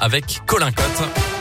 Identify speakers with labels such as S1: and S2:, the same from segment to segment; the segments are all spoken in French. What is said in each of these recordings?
S1: avec Colin Cotte.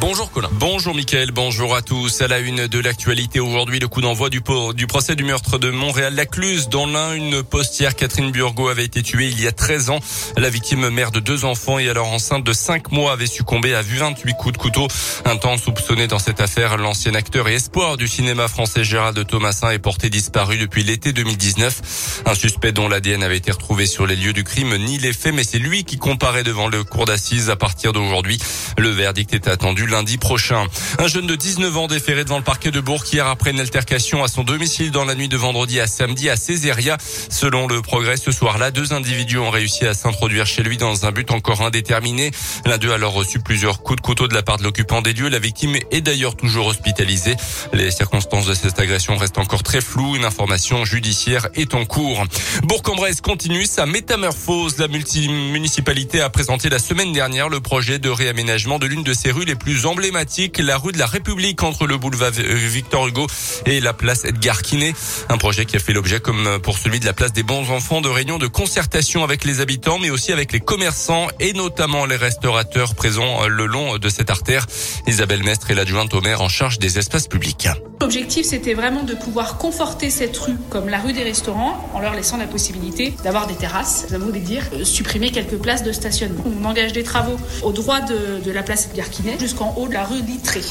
S1: Bonjour Colin.
S2: Bonjour Mickaël, bonjour à tous. À la une de l'actualité aujourd'hui, le coup d'envoi du, procès du meurtre de Montréal-Lacluse. Dans l'un, une postière, Catherine Burgot, avait été tuée il y a 13 ans. La victime, mère de deux enfants et alors enceinte de 5 mois, avait succombé à 28 coups de couteau. Un temps soupçonné dans cette affaire, l'ancien acteur et espoir du cinéma français Gérald Thomasin est porté disparu depuis l'été 2019. Un suspect dont l'ADN avait été retrouvé sur les lieux du crime nie les faits, mais c'est lui qui comparaît devant le cour d'assises à partir d'aujourd'hui. Le verdict est attendu lundi prochain. Un jeune de 19 ans déféré devant le parquet de Bourg hier après une altercation à son domicile dans la nuit de vendredi à samedi à Césaria. Selon le progrès, ce soir-là, deux individus ont réussi à s'introduire chez lui dans un but encore indéterminé. L'un d'eux a alors reçu plusieurs coups de couteau de la part de l'occupant des lieux. La victime est d'ailleurs toujours hospitalisée. Les circonstances de cette agression restent encore très floues. Une information judiciaire est en cours. Bourg-en-Bresse continue sa métamorphose. La municipalité a présenté la semaine dernière le projet de réaménagement de l'une de ses rues les plus emblématique, la rue de la République entre le boulevard Victor Hugo et la place Edgar Quinet. Un projet qui a fait l'objet, comme pour celui de la place des bons enfants, de réunions de concertation avec les habitants, mais aussi avec les commerçants et notamment les restaurateurs présents le long de cette artère. Isabelle Mestre est l'adjointe au maire en charge des espaces publics.
S3: L'objectif, c'était vraiment de pouvoir conforter cette rue comme la rue des restaurants en leur laissant la possibilité d'avoir des terrasses, ça veut dire euh, supprimer quelques places de stationnement. On engage des travaux au droit de, la place Edgar Quinet jusqu'en haut de la rue Littré.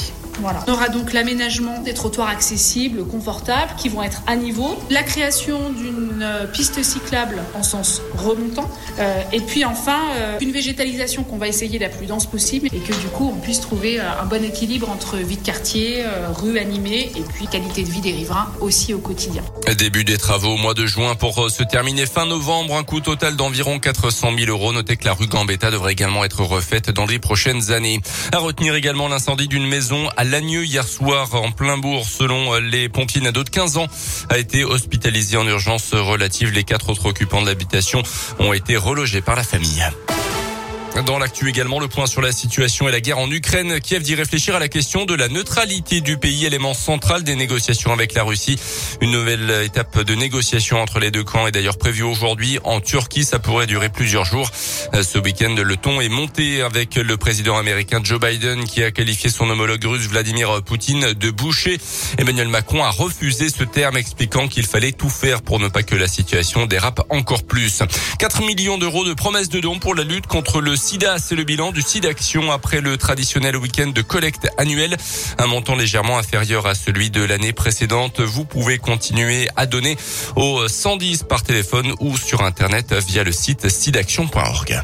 S3: Voilà. On aura donc l'aménagement des trottoirs accessibles, confortables, qui vont être à niveau, la création d'une euh, piste cyclable en sens remontant, euh, et puis enfin euh, une végétalisation qu'on va essayer la plus dense possible et que du coup on puisse trouver un bon équilibre entre vie de quartier, rue animée et puis qualité de vie des riverains aussi au quotidien.
S2: Début des travaux au mois de juin pour se terminer fin novembre, un coût total d'environ 400 000 euros. Notez que la rue Gambetta devrait également être refaite dans les prochaines années. À retenir également l'incendie d'une maison à Lagneux hier soir en plein bourg. Selon les pompiers, ado de 15 ans a été hospitalisé en urgence relative. Les quatre autres occupants de l'habitation ont été relogés par la famille. Dans l'actu également, le point sur la situation et la guerre en Ukraine. Kiev dit réfléchir à la question de la neutralité du pays, élément central des négociations avec la Russie. Une nouvelle étape de négociation entre les deux camps est d'ailleurs prévue aujourd'hui en Turquie. Ça pourrait durer plusieurs jours. Ce week-end, le ton est monté avec le président américain Joe Biden qui a qualifié son homologue russe Vladimir Poutine de boucher. Emmanuel Macron a refusé ce terme expliquant qu'il fallait tout faire pour ne pas que la situation dérape encore plus. 4 millions d'euros de promesses de dons pour la lutte contre le SIDA, c'est le bilan du SIDAction après le traditionnel week-end de collecte annuel. Un montant légèrement inférieur à celui de l'année précédente. Vous pouvez continuer à donner au 110 par téléphone ou sur Internet via le site sidaction.org.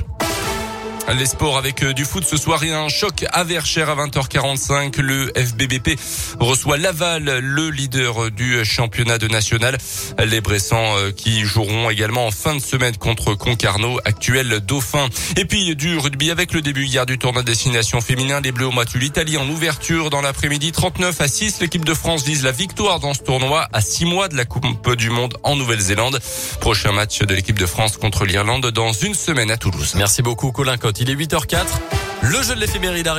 S2: Les sports avec euh, du foot ce soir et un choc à Verchères à 20h45. Le FBBP reçoit Laval, le leader du championnat de national. Les Bressans euh, qui joueront également en fin de semaine contre Concarneau, actuel dauphin. Et puis du rugby avec le début hier du tournoi destination féminin. Les Bleus ont battu l'Italie en ouverture dans l'après-midi 39 à 6. L'équipe de France vise la victoire dans ce tournoi à 6 mois de la Coupe du Monde en Nouvelle-Zélande. Prochain match de l'équipe de France contre l'Irlande dans une semaine à Toulouse.
S1: Merci beaucoup Colin Cotte. Il est 8h04. Le jeu de l'éphéméride arrive.